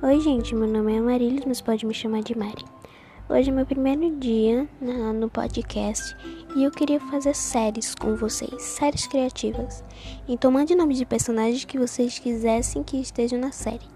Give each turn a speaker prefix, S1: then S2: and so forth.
S1: Oi, gente, meu nome é Marília, mas pode me chamar de Mari. Hoje é meu primeiro dia na, no podcast e eu queria fazer séries com vocês, séries criativas. Então mande nomes de personagens que vocês quisessem que estejam na série.